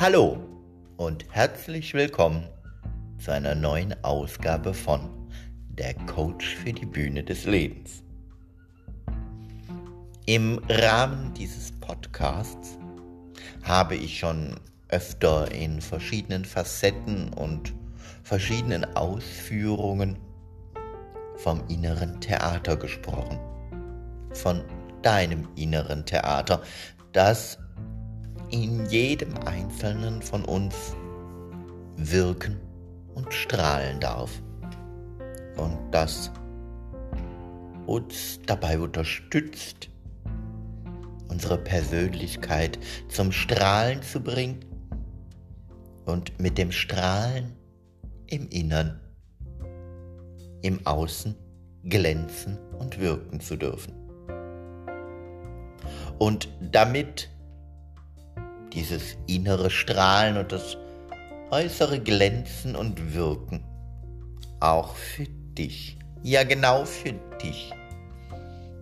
Hallo und herzlich willkommen zu einer neuen Ausgabe von Der Coach für die Bühne des Lebens. Im Rahmen dieses Podcasts habe ich schon öfter in verschiedenen Facetten und verschiedenen Ausführungen vom inneren Theater gesprochen. Von deinem inneren Theater, das in jedem Einzelnen von uns wirken und strahlen darf. Und das uns dabei unterstützt, unsere Persönlichkeit zum Strahlen zu bringen und mit dem Strahlen im Innern, im Außen glänzen und wirken zu dürfen. Und damit dieses innere Strahlen und das äußere Glänzen und Wirken. Auch für dich, ja genau für dich,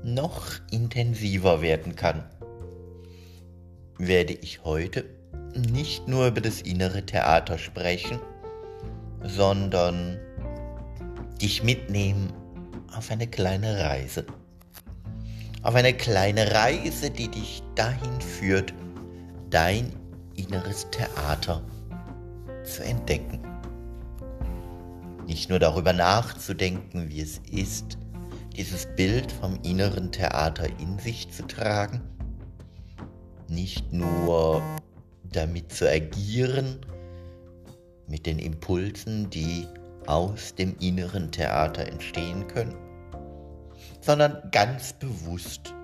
noch intensiver werden kann, werde ich heute nicht nur über das innere Theater sprechen, sondern dich mitnehmen auf eine kleine Reise. Auf eine kleine Reise, die dich dahin führt, dein inneres Theater zu entdecken. Nicht nur darüber nachzudenken, wie es ist, dieses Bild vom inneren Theater in sich zu tragen, nicht nur damit zu agieren, mit den Impulsen, die aus dem inneren Theater entstehen können, sondern ganz bewusst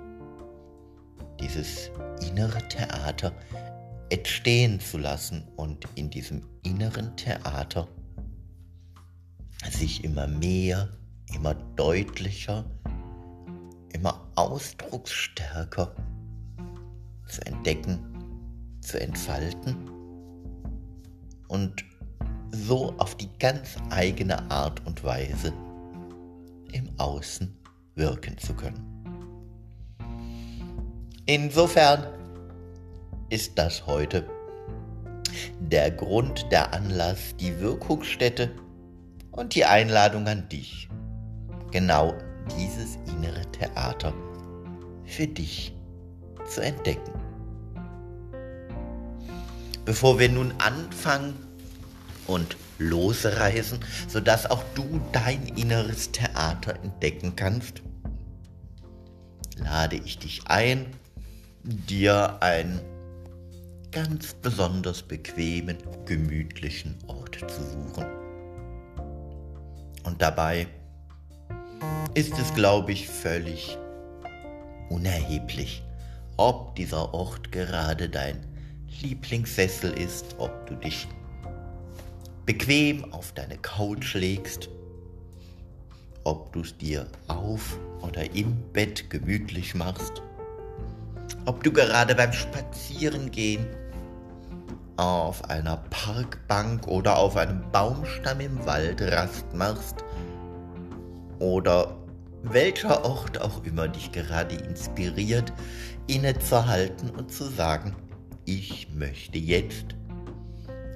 dieses innere Theater entstehen zu lassen und in diesem inneren Theater sich immer mehr, immer deutlicher, immer ausdrucksstärker zu entdecken, zu entfalten und so auf die ganz eigene Art und Weise im Außen wirken zu können. Insofern ist das heute der Grund, der Anlass, die Wirkungsstätte und die Einladung an dich, genau dieses innere Theater für dich zu entdecken. Bevor wir nun anfangen und losreisen, sodass auch du dein inneres Theater entdecken kannst, lade ich dich ein, dir einen ganz besonders bequemen, gemütlichen Ort zu suchen. Und dabei ist es, glaube ich, völlig unerheblich, ob dieser Ort gerade dein Lieblingssessel ist, ob du dich bequem auf deine Couch legst, ob du es dir auf oder im Bett gemütlich machst ob du gerade beim Spazierengehen auf einer Parkbank oder auf einem Baumstamm im Wald Rast machst oder welcher Ort auch immer dich gerade inspiriert, innezuhalten und zu sagen, ich möchte jetzt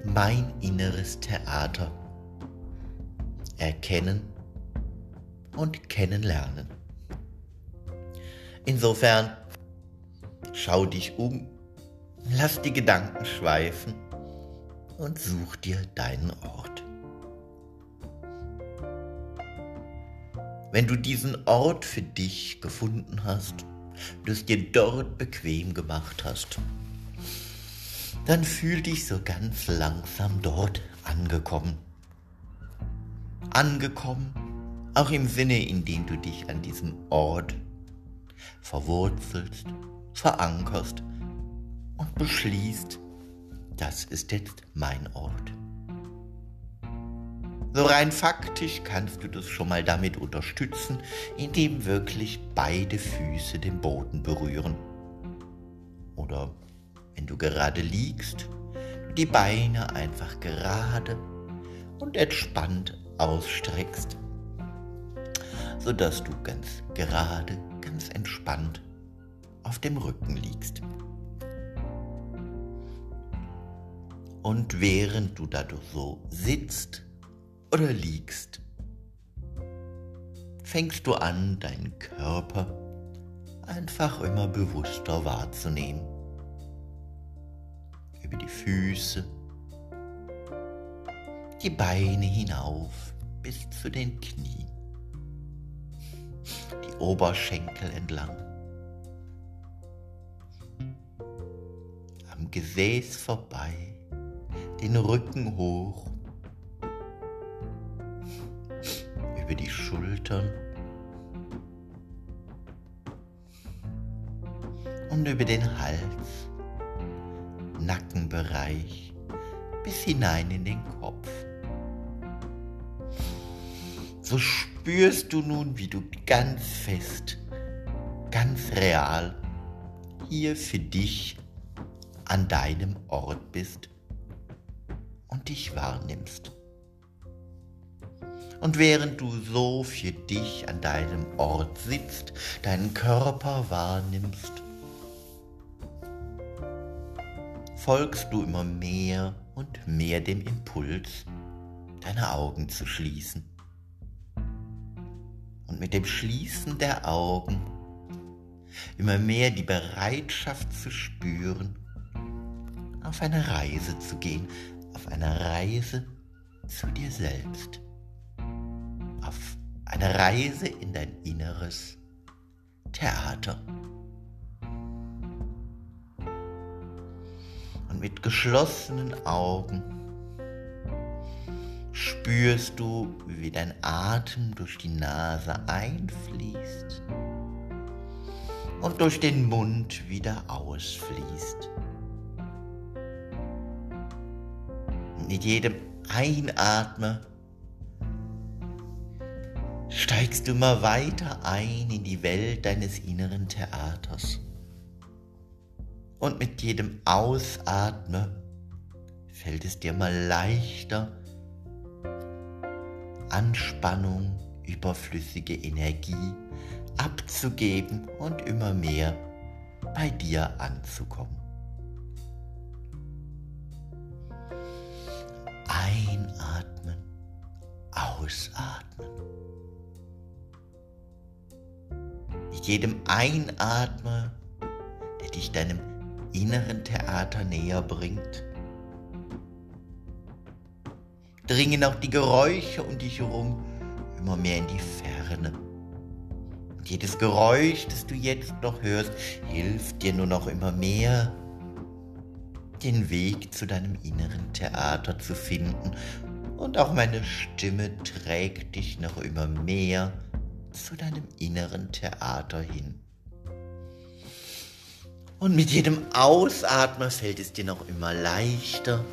mein inneres Theater erkennen und kennenlernen. Insofern Schau dich um, lass die Gedanken schweifen und such dir deinen Ort. Wenn du diesen Ort für dich gefunden hast, du es dir dort bequem gemacht hast, dann fühl dich so ganz langsam dort angekommen. Angekommen, auch im Sinne, in dem du dich an diesem Ort verwurzelst verankerst und beschließt, das ist jetzt mein Ort. So rein faktisch kannst du das schon mal damit unterstützen, indem wirklich beide Füße den Boden berühren. Oder wenn du gerade liegst, die Beine einfach gerade und entspannt ausstreckst, sodass du ganz gerade, ganz entspannt auf dem Rücken liegst. Und während du dadurch so sitzt oder liegst, fängst du an, deinen Körper einfach immer bewusster wahrzunehmen. Über die Füße, die Beine hinauf bis zu den Knien, die Oberschenkel entlang, Gesäß vorbei, den Rücken hoch, über die Schultern. Und über den Hals, Nackenbereich bis hinein in den Kopf. So spürst du nun, wie du ganz fest, ganz real hier für dich an deinem Ort bist und dich wahrnimmst. Und während du so für dich an deinem Ort sitzt, deinen Körper wahrnimmst, folgst du immer mehr und mehr dem Impuls, deine Augen zu schließen. Und mit dem Schließen der Augen immer mehr die Bereitschaft zu spüren, auf eine Reise zu gehen, auf eine Reise zu dir selbst auf eine Reise in dein inneres Theater. Und mit geschlossenen Augen spürst du, wie dein Atem durch die Nase einfließt und durch den Mund wieder ausfließt. Mit jedem Einatmen steigst du immer weiter ein in die Welt deines inneren Theaters. Und mit jedem Ausatmen fällt es dir mal leichter, Anspannung, überflüssige Energie abzugeben und immer mehr bei dir anzukommen. Ausatmen. jedem Einatmen, der dich deinem inneren Theater näher bringt, dringen auch die Geräusche um dich herum immer mehr in die Ferne. Und jedes Geräusch, das du jetzt noch hörst, hilft dir nur noch immer mehr, den Weg zu deinem inneren Theater zu finden. Und auch meine Stimme trägt dich noch immer mehr zu deinem inneren Theater hin. Und mit jedem Ausatmen fällt es dir noch immer leichter,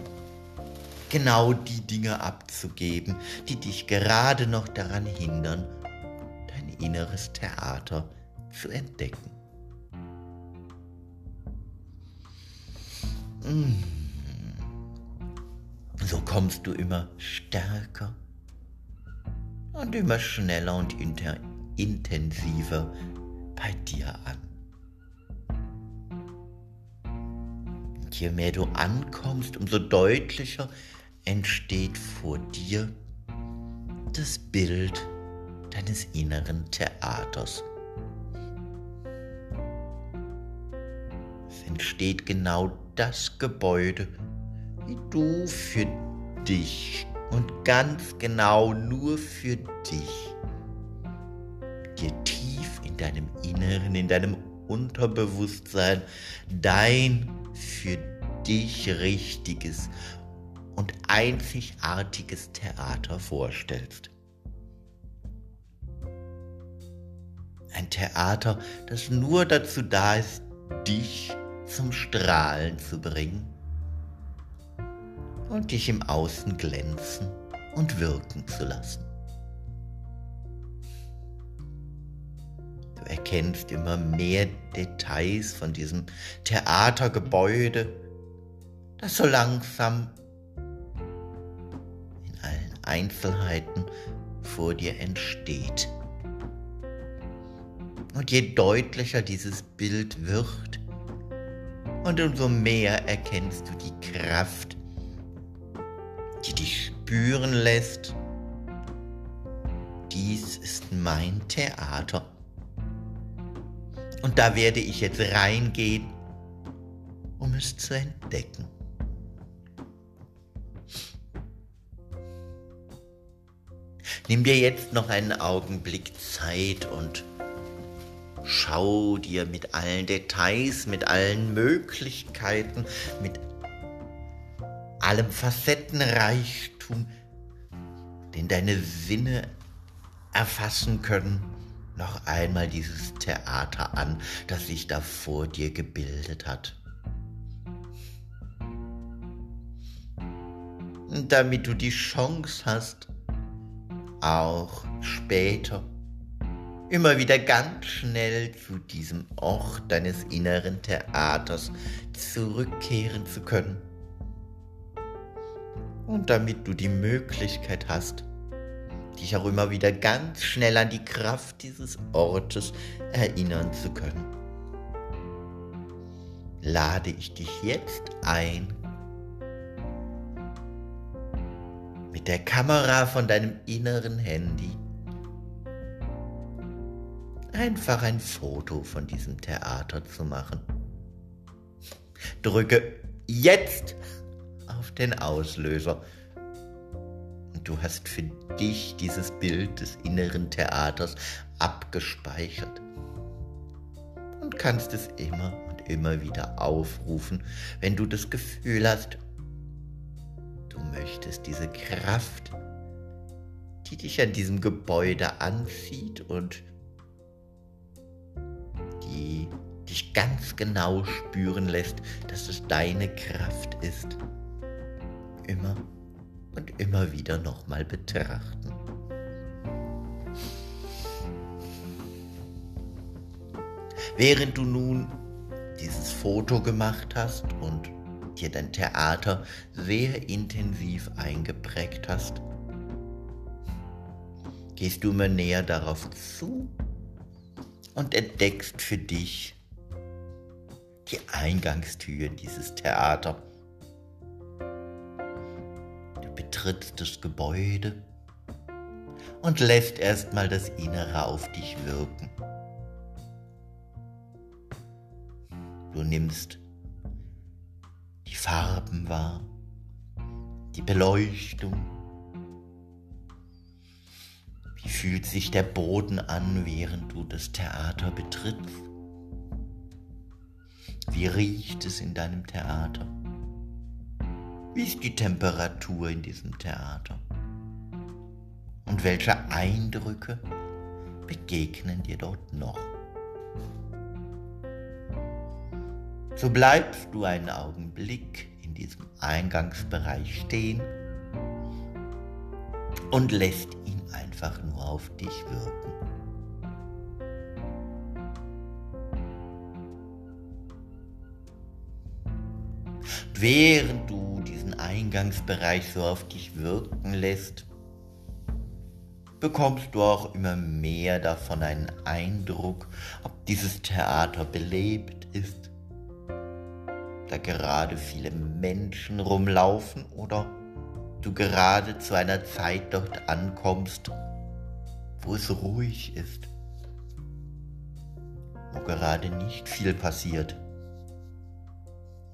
genau die Dinge abzugeben, die dich gerade noch daran hindern, dein inneres Theater zu entdecken. Mm. So kommst du immer stärker und immer schneller und intensiver bei dir an. Und je mehr du ankommst, umso deutlicher entsteht vor dir das Bild deines inneren Theaters. Es entsteht genau das Gebäude, wie du für dich und ganz genau nur für dich dir tief in deinem Inneren, in deinem Unterbewusstsein dein für dich richtiges und einzigartiges Theater vorstellst. Ein Theater, das nur dazu da ist, dich zum Strahlen zu bringen und dich im Außen glänzen und wirken zu lassen. Du erkennst immer mehr Details von diesem Theatergebäude, das so langsam in allen Einzelheiten vor dir entsteht. Und je deutlicher dieses Bild wird, und umso mehr erkennst du die Kraft die dich spüren lässt, dies ist mein Theater. Und da werde ich jetzt reingehen, um es zu entdecken. Nimm dir jetzt noch einen Augenblick Zeit und schau dir mit allen Details, mit allen Möglichkeiten, mit allem Facettenreichtum, den deine Sinne erfassen können, noch einmal dieses Theater an, das sich da vor dir gebildet hat. Damit du die Chance hast, auch später immer wieder ganz schnell zu diesem Ort deines inneren Theaters zurückkehren zu können. Und damit du die Möglichkeit hast, dich auch immer wieder ganz schnell an die Kraft dieses Ortes erinnern zu können. Lade ich dich jetzt ein, mit der Kamera von deinem inneren Handy einfach ein Foto von diesem Theater zu machen. Drücke jetzt auf den Auslöser. Und du hast für dich dieses Bild des inneren Theaters abgespeichert. Und kannst es immer und immer wieder aufrufen, wenn du das Gefühl hast, Du möchtest diese Kraft, die dich an diesem Gebäude anzieht und die dich ganz genau spüren lässt, dass es deine Kraft ist, immer und immer wieder nochmal betrachten. Während du nun dieses Foto gemacht hast und dir dein Theater sehr intensiv eingeprägt hast, gehst du immer näher darauf zu und entdeckst für dich die Eingangstür in dieses Theater. Du betrittst das Gebäude und lässt erstmal das Innere auf dich wirken. Du nimmst die Farben wahr, die Beleuchtung. Wie fühlt sich der Boden an, während du das Theater betrittst? Wie riecht es in deinem Theater? Wie ist die Temperatur in diesem Theater? Und welche Eindrücke begegnen dir dort noch? So bleibst du einen Augenblick in diesem Eingangsbereich stehen und lässt ihn einfach nur auf dich wirken. Während du Eingangsbereich so auf dich wirken lässt, bekommst du auch immer mehr davon einen Eindruck, ob dieses Theater belebt ist da gerade viele Menschen rumlaufen oder du gerade zu einer Zeit dort ankommst, wo es ruhig ist, wo gerade nicht viel passiert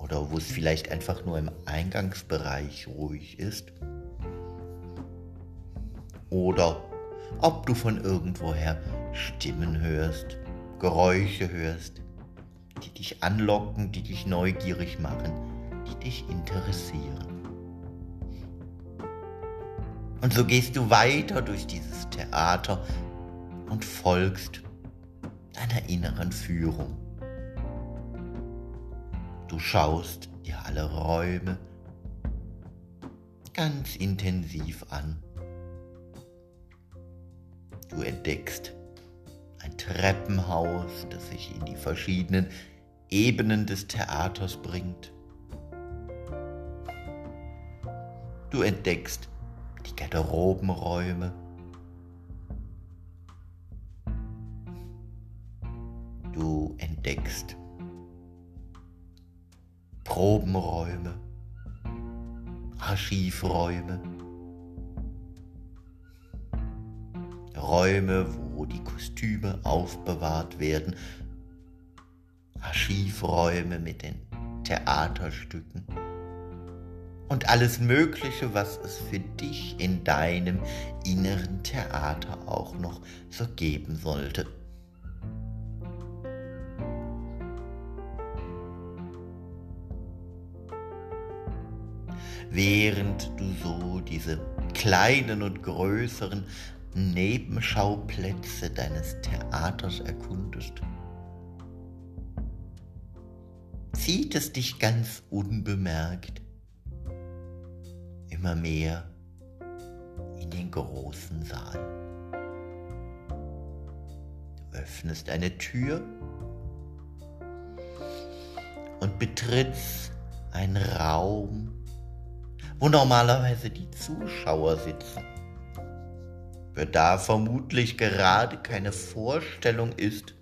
oder wo es vielleicht einfach nur im Eingangsbereich ruhig ist oder ob du von irgendwoher Stimmen hörst, Geräusche hörst, die dich anlocken, die dich neugierig machen, die dich interessieren. Und so gehst du weiter durch dieses Theater und folgst deiner inneren Führung. Du schaust dir alle Räume ganz intensiv an. Du entdeckst ein Treppenhaus, das sich in die verschiedenen Ebenen des Theaters bringt. Du entdeckst die Garderobenräume. Du entdeckst Probenräume, Archivräume. Räume, wo die Kostüme aufbewahrt werden. Archivräume mit den Theaterstücken. Und alles Mögliche, was es für dich in deinem inneren Theater auch noch so geben sollte. Während du so diese kleinen und größeren Nebenschauplätze deines Theaters erkundest. Zieht es dich ganz unbemerkt immer mehr in den großen Saal. Du öffnest eine Tür und betrittst einen Raum, wo normalerweise die Zuschauer sitzen. Wer da vermutlich gerade keine Vorstellung ist,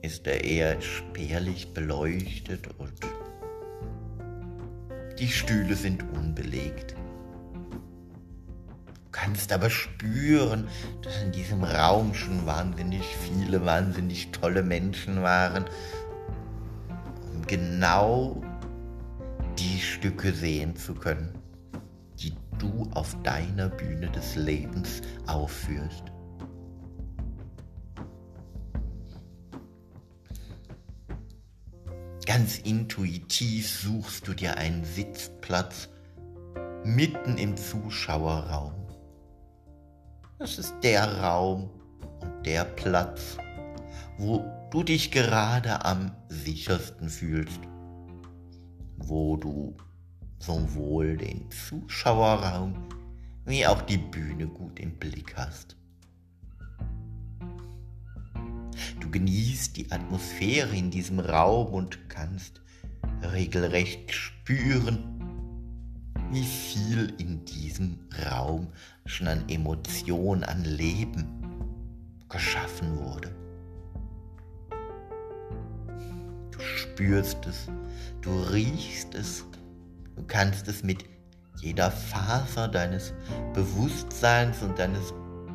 ist er eher spärlich beleuchtet und die Stühle sind unbelegt. Du kannst aber spüren, dass in diesem Raum schon wahnsinnig viele, wahnsinnig tolle Menschen waren, um genau die Stücke sehen zu können du auf deiner Bühne des Lebens aufführst. Ganz intuitiv suchst du dir einen Sitzplatz mitten im Zuschauerraum. Das ist der Raum und der Platz, wo du dich gerade am sichersten fühlst, wo du sowohl den Zuschauerraum wie auch die Bühne gut im Blick hast. Du genießt die Atmosphäre in diesem Raum und kannst regelrecht spüren, wie viel in diesem Raum schon an Emotion, an Leben geschaffen wurde. Spürst es, du riechst es Du kannst es mit jeder Faser deines Bewusstseins und deines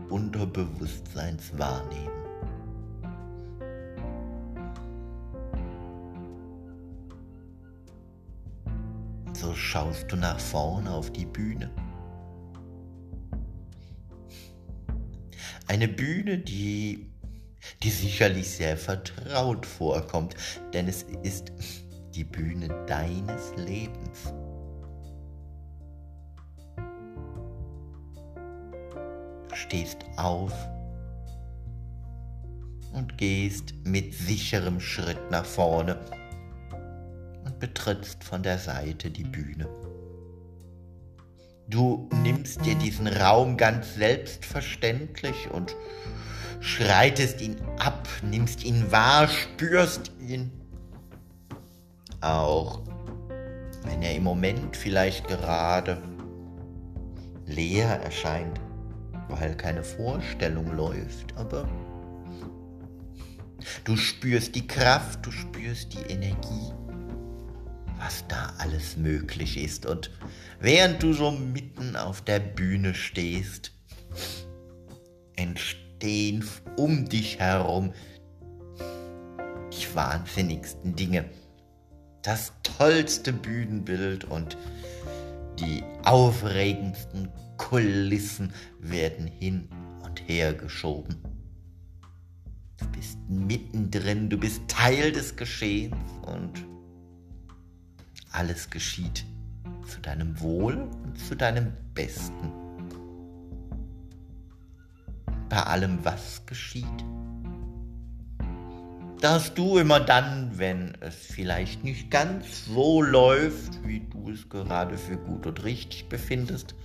Unterbewusstseins wahrnehmen. So schaust du nach vorne auf die Bühne. Eine Bühne, die, die sicherlich sehr vertraut vorkommt, denn es ist die Bühne deines Lebens. stehst auf und gehst mit sicherem Schritt nach vorne und betrittst von der Seite die Bühne. Du nimmst dir diesen Raum ganz selbstverständlich und schreitest ihn ab, nimmst ihn wahr, spürst ihn. Auch wenn er im Moment vielleicht gerade leer erscheint weil keine Vorstellung läuft, aber du spürst die Kraft, du spürst die Energie, was da alles möglich ist. Und während du so mitten auf der Bühne stehst, entstehen um dich herum die wahnsinnigsten Dinge. Das tollste Bühnenbild und die aufregendsten Kulissen werden hin und her geschoben. Du bist mittendrin, du bist Teil des Geschehens und alles geschieht zu deinem Wohl und zu deinem Besten. Bei allem, was geschieht, da hast du immer dann, wenn es vielleicht nicht ganz so läuft, wie du es gerade für gut und richtig befindest,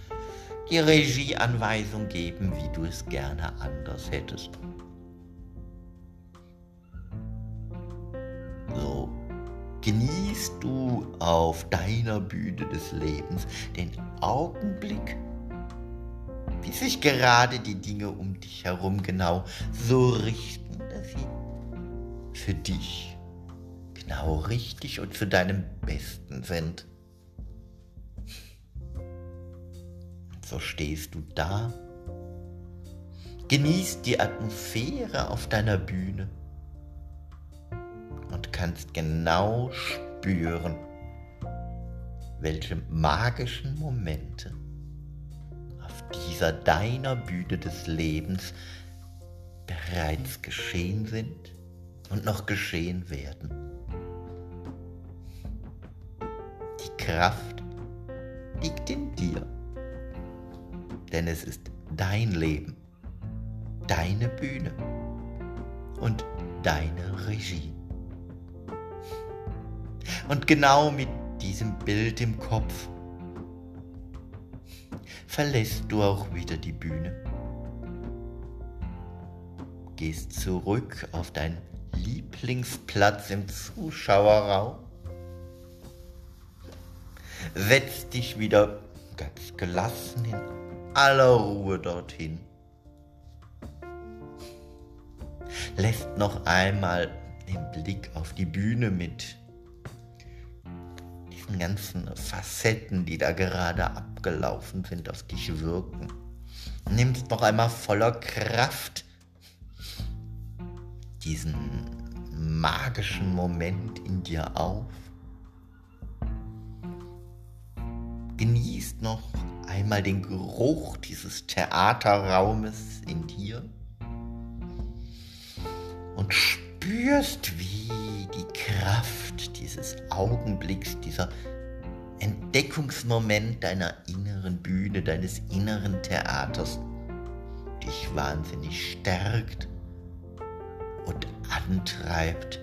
die Regieanweisung geben, wie du es gerne anders hättest. So genießt du auf deiner Bühne des Lebens den Augenblick, wie sich gerade die Dinge um dich herum genau so richten, dass sie für dich genau richtig und zu deinem Besten sind. so stehst du da, genießt die Atmosphäre auf deiner Bühne und kannst genau spüren, welche magischen Momente dieser deiner Bühne des Lebens bereits geschehen sind und noch geschehen werden. Die Kraft liegt in dir, denn es ist dein Leben, deine Bühne und deine Regie. Und genau mit diesem Bild im Kopf verlässt du auch wieder die Bühne. Gehst zurück auf deinen Lieblingsplatz im Zuschauerraum. Setzt dich wieder ganz gelassen in aller Ruhe dorthin. Lässt noch einmal den Blick auf die Bühne mit diesen ganzen Facetten, die da gerade abgelaufen sind, auf dich wirken. Nimmst noch einmal voller Kraft diesen magischen Moment in dir auf. Genießt noch einmal den Geruch dieses Theaterraumes in dir und spürst, wie die Kraft dieses Augenblicks, dieser Entdeckungsmoment deiner inneren Bühne, deines inneren Theaters dich wahnsinnig stärkt und antreibt,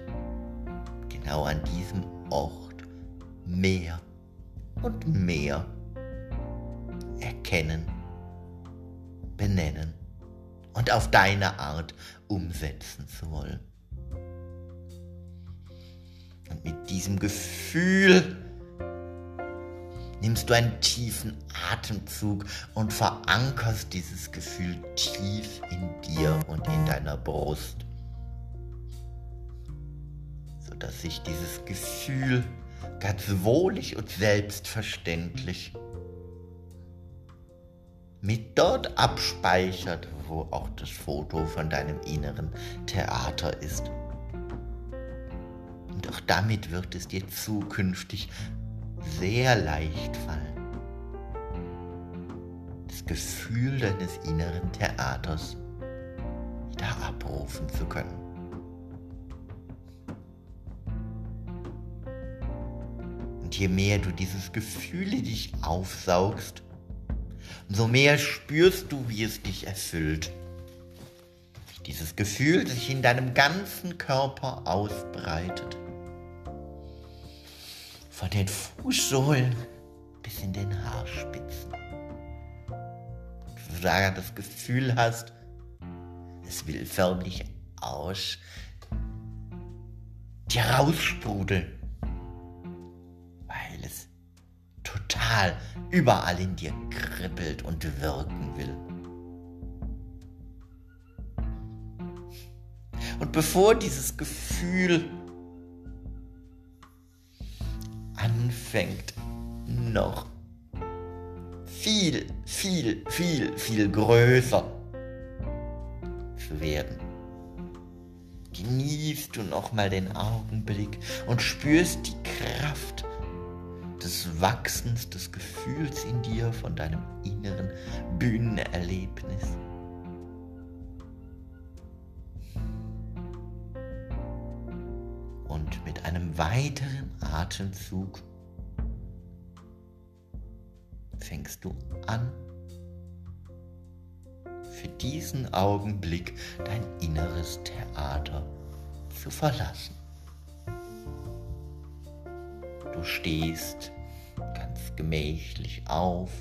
genau an diesem Ort mehr und mehr erkennen, benennen und auf deine Art umsetzen zu wollen. Und mit diesem Gefühl nimmst du einen tiefen Atemzug und verankerst dieses Gefühl tief in dir und in deiner Brust dass sich dieses Gefühl ganz wohlig und selbstverständlich mit dort abspeichert, wo auch das Foto von deinem inneren Theater ist. Auch damit wird es dir zukünftig sehr leicht fallen, das Gefühl deines inneren Theaters wieder abrufen zu können. Und je mehr du dieses Gefühl in dich aufsaugst, umso mehr spürst du, wie es dich erfüllt. Wie dieses Gefühl sich in deinem ganzen Körper ausbreitet. Von den Fußsohlen bis in den Haarspitzen. Und da das Gefühl hast, es will förmlich aus dir raussprudeln. total überall in dir kribbelt und wirken will. Und bevor dieses Gefühl anfängt, noch viel, viel, viel, viel größer zu werden, genießt du nochmal den Augenblick und spürst die Kraft des Wachsens des Gefühls in dir von deinem inneren Bühnenerlebnis. Einem weiteren Atemzug fängst du an, für diesen Augenblick dein inneres Theater zu verlassen. Du stehst ganz gemächlich auf,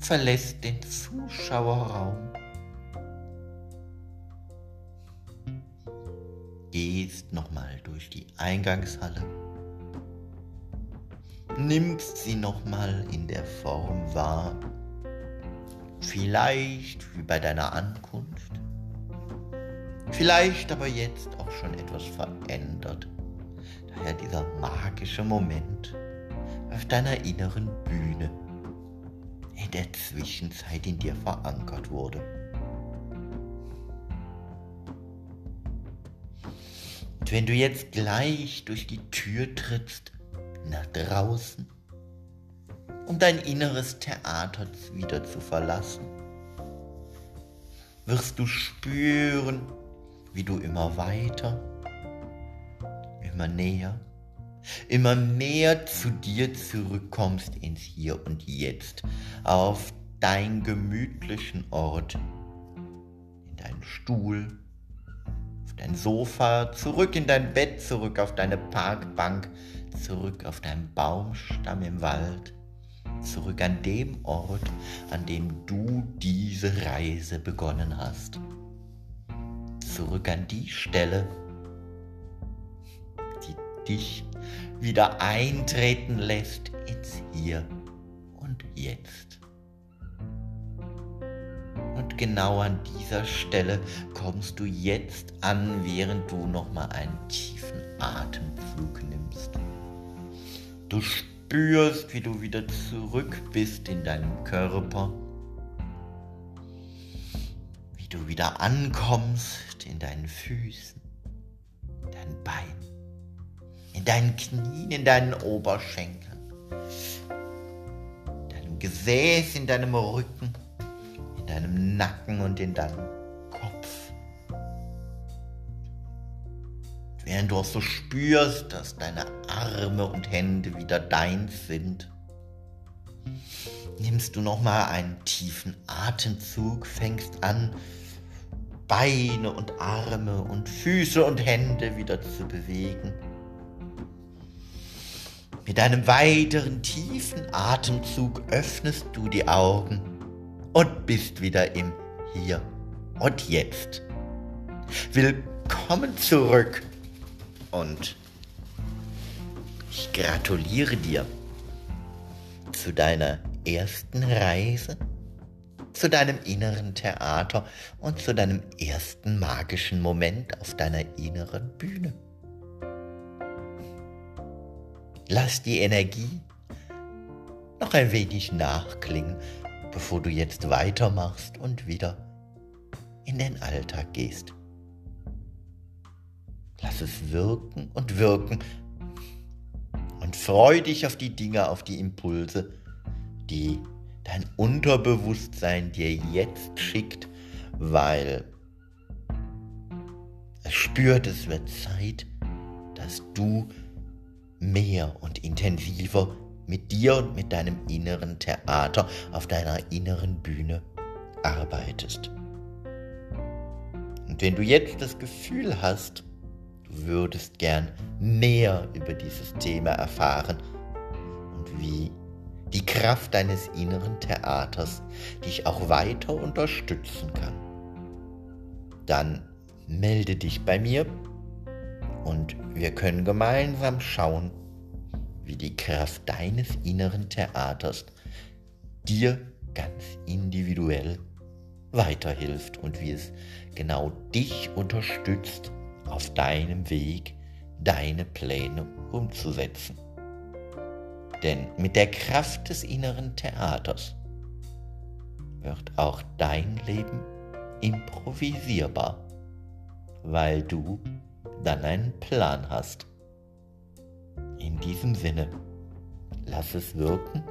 verlässt den Zuschauerraum, gehst nochmal durch die Eingangshalle, nimmst sie nochmal in der Form wahr, vielleicht wie bei deiner Ankunft, vielleicht aber jetzt auch schon etwas verändert. Daher dieser magische Moment auf deiner inneren Bühne, in der Zwischenzeit in dir verankert wurde. Wenn du jetzt gleich durch die Tür trittst, nach draußen, um dein inneres Theater wieder zu verlassen, wirst du spüren, wie du immer weiter, immer näher, immer mehr zu dir zurückkommst ins Hier und Jetzt, auf deinen gemütlichen Ort, in deinen Stuhl, auf dein Sofa, zurück in dein Bett, zurück auf deine Parkbank, zurück auf deinen Baumstamm im Wald, zurück an dem Ort, an dem du diese Reise begonnen hast. Zurück an die Stelle, die dich wieder eintreten lässt ins Hier und Jetzt. Genau an dieser Stelle kommst du jetzt an, während du nochmal einen tiefen Atemzug nimmst. Du spürst, wie du wieder zurück bist in deinem Körper. Wie du wieder ankommst in deinen Füßen, in deinen Beinen, in deinen Knien, in deinen Oberschenkeln, Gesäß, in deinem Rücken, deinem Nacken und in deinem Kopf. Während du auch so spürst, dass deine Arme und Hände wieder deins sind, nimmst du nochmal einen tiefen Atemzug, fängst an, Beine und Arme und Füße und Hände wieder zu bewegen. Mit einem weiteren tiefen Atemzug öffnest du die Augen und bist wieder im Hier und Jetzt. Willkommen zurück und ich gratuliere dir zu deiner ersten Reise, zu deinem inneren Theater und zu deinem ersten magischen Moment auf deiner inneren Bühne. Lass die Energie noch ein wenig nachklingen, bevor du jetzt weitermachst und wieder in den Alltag gehst. Lass es wirken und wirken, und freu dich auf die Dinge, auf die Impulse, die dein Unterbewusstsein dir jetzt schickt, weil es spürt, es wird Zeit, dass du mehr und intensiver mit dir und mit deinem inneren Theater auf deiner inneren Bühne arbeitest. Und wenn du jetzt das Gefühl hast, Du würdest gern mehr über dieses Thema erfahren und wie die Kraft deines inneren Theaters dich auch weiter unterstützen kann. Dann melde dich bei mir und wir können gemeinsam schauen, wie die Kraft deines inneren Theaters dir ganz individuell weiterhilft und wie es genau dich unterstützt auf deinem Weg deine Pläne umzusetzen. Denn mit der Kraft des inneren Theaters wird auch dein Leben improvisierbar, weil du dann einen Plan hast. In diesem Sinne, lass es wirken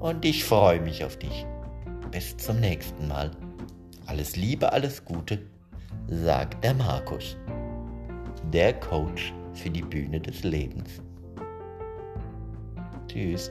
und ich freue mich auf dich. Bis zum nächsten Mal. Alles Liebe, alles Gute, sagt der Markus der Coach für die Bühne des Lebens. Tschüss.